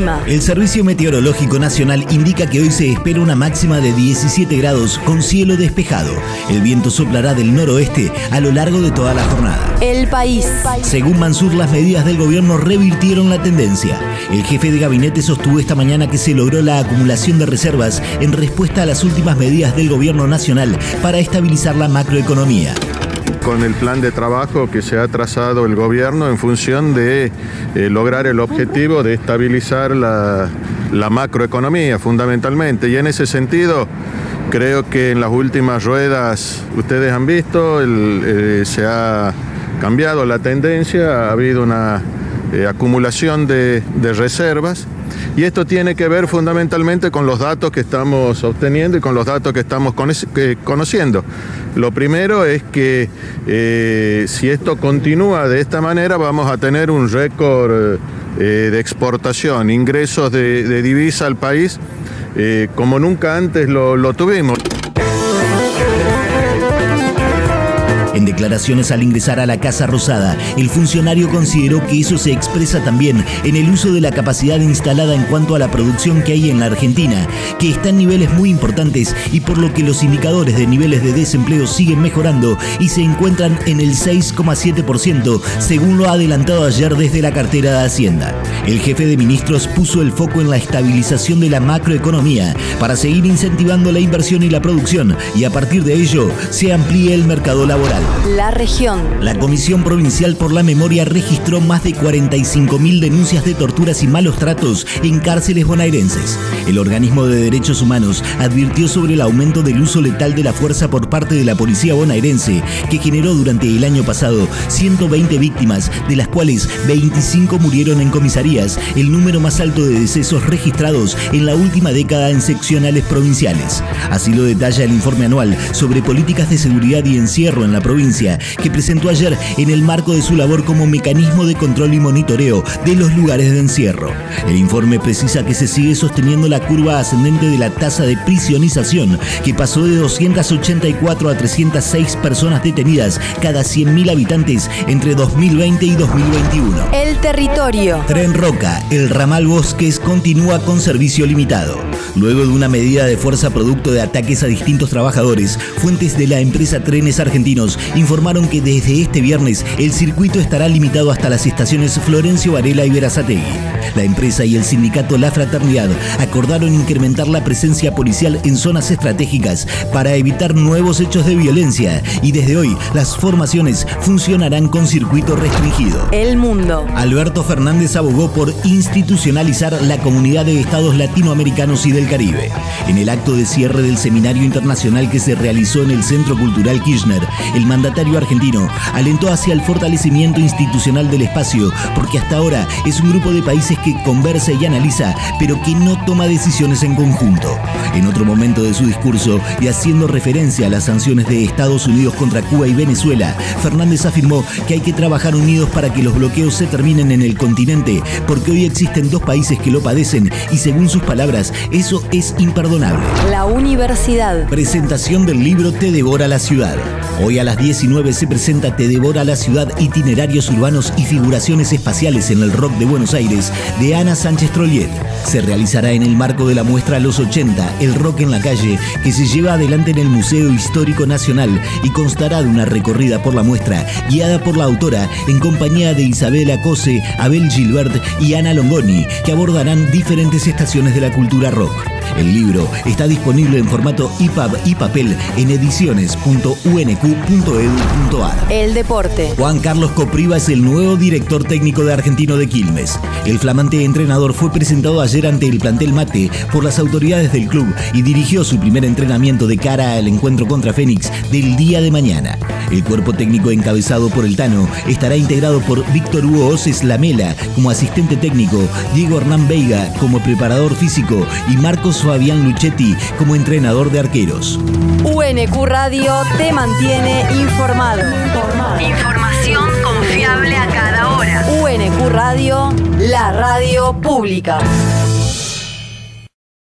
El clima. El Servicio Meteorológico Nacional indica que hoy se espera una máxima de 17 grados con cielo despejado. El viento soplará del noroeste a lo largo de toda la jornada. El país. Según Mansur, las medidas del gobierno revirtieron la tendencia. El jefe de gabinete sostuvo esta mañana que se logró la acumulación de reservas en respuesta a las últimas medidas del gobierno nacional para estabilizar la macroeconomía con el plan de trabajo que se ha trazado el gobierno en función de eh, lograr el objetivo de estabilizar la, macroeconomía fundamentalmente. Y en ese sentido, creo que en las últimas ruedas, ustedes han visto, eh, se ha cambiado la tendencia, ha habido una eh, acumulación de, reservas. Y esto tiene que ver fundamentalmente con los datos que estamos obteniendo y con los datos que estamos conociendo. Lo primero es que eh, si esto continúa de esta manera vamos a tener un récord eh, de exportación, ingresos de, divisa al país como nunca antes lo tuvimos. Declaraciones al ingresar a la Casa Rosada, el funcionario consideró que eso se expresa también en el uso de la capacidad instalada en cuanto a la producción que hay en la Argentina, que está en niveles muy importantes y por lo que los indicadores de niveles de desempleo siguen mejorando y se encuentran en el 6,7%, según lo ha adelantado ayer desde la cartera de Hacienda. El jefe de ministros puso el foco en la estabilización de la macroeconomía para seguir incentivando la inversión y la producción y a partir de ello se amplíe el mercado laboral. La región. La Comisión Provincial por la Memoria registró más de 45.000 denuncias de torturas y malos tratos en cárceles bonaerenses. El organismo de derechos humanos advirtió sobre el aumento del uso letal de la fuerza por parte de la policía bonaerense, que generó durante el año pasado 120 víctimas, de las cuales 25 murieron en comisarías, el número más alto de decesos registrados en la última década en seccionales provinciales. Así lo detalla el informe anual sobre políticas de seguridad y encierro en la provincia que presentó ayer en el marco de su labor como mecanismo de control y monitoreo de los lugares de encierro. El informe precisa que se sigue sosteniendo la curva ascendente de la tasa de prisionización, que pasó de 284 a 306 personas detenidas cada 100.000 habitantes entre 2020 y 2021. El territorio. Tren Roca, el ramal Bosques continúa con servicio limitado. Luego de una medida de fuerza producto de ataques a distintos trabajadores, fuentes de la empresa Trenes Argentinos informaron que desde este viernes el circuito estará limitado hasta las estaciones Florencio Varela y Verazategui. La empresa y el sindicato La Fraternidad acordaron incrementar la presencia policial en zonas estratégicas para evitar nuevos hechos de violencia y desde hoy las formaciones funcionarán con circuito restringido. El mundo. Alberto Fernández abogó por institucionalizar la comunidad de estados latinoamericanos y del Caribe. En el acto de cierre del seminario internacional que se realizó en el Centro Cultural Kirchner, el mandatario argentino alentó hacia el fortalecimiento institucional del espacio, porque hasta ahora es un grupo de países que conversa y analiza, pero que no toma decisiones en conjunto. En otro momento de su discurso, y haciendo referencia a las sanciones de Estados Unidos contra Cuba y Venezuela, Fernández afirmó que hay que trabajar unidos para que los bloqueos se terminen en el continente, porque hoy existen dos países que lo padecen y según sus palabras, eso es imperdonable. La universidad. Presentación del libro Te devora la ciudad. Hoy a las 19 se presenta Te devora la ciudad, itinerarios urbanos y figuraciones espaciales en el rock de Buenos Aires de Ana Sánchez Trolliet. Se realizará en el marco de la muestra Los 80, el rock en la calle, que se lleva adelante en el Museo Histórico Nacional y constará de una recorrida por la muestra guiada por la autora en compañía de Isabela Cose, Abel Gilbert y Ana Longoni, que abordarán diferentes estaciones de la cultura rock. El libro está disponible en formato EPUB y papel en ediciones.unq.edu.ar. El deporte. Juan Carlos Copriva es el nuevo director técnico de Argentino de Quilmes. El flamante entrenador fue presentado ayer ante el plantel Mate por las autoridades del club y dirigió su primer entrenamiento de cara al encuentro contra Fénix del día de mañana. El cuerpo técnico encabezado por el Tano estará integrado por Víctor Hugo Oces Lamela como asistente técnico, Diego Hernán Veiga como preparador físico y Marcos Fabián Luchetti como entrenador de arqueros. UNQ Radio te mantiene informado. Información confiable a cada hora. UNQ Radio, la radio pública.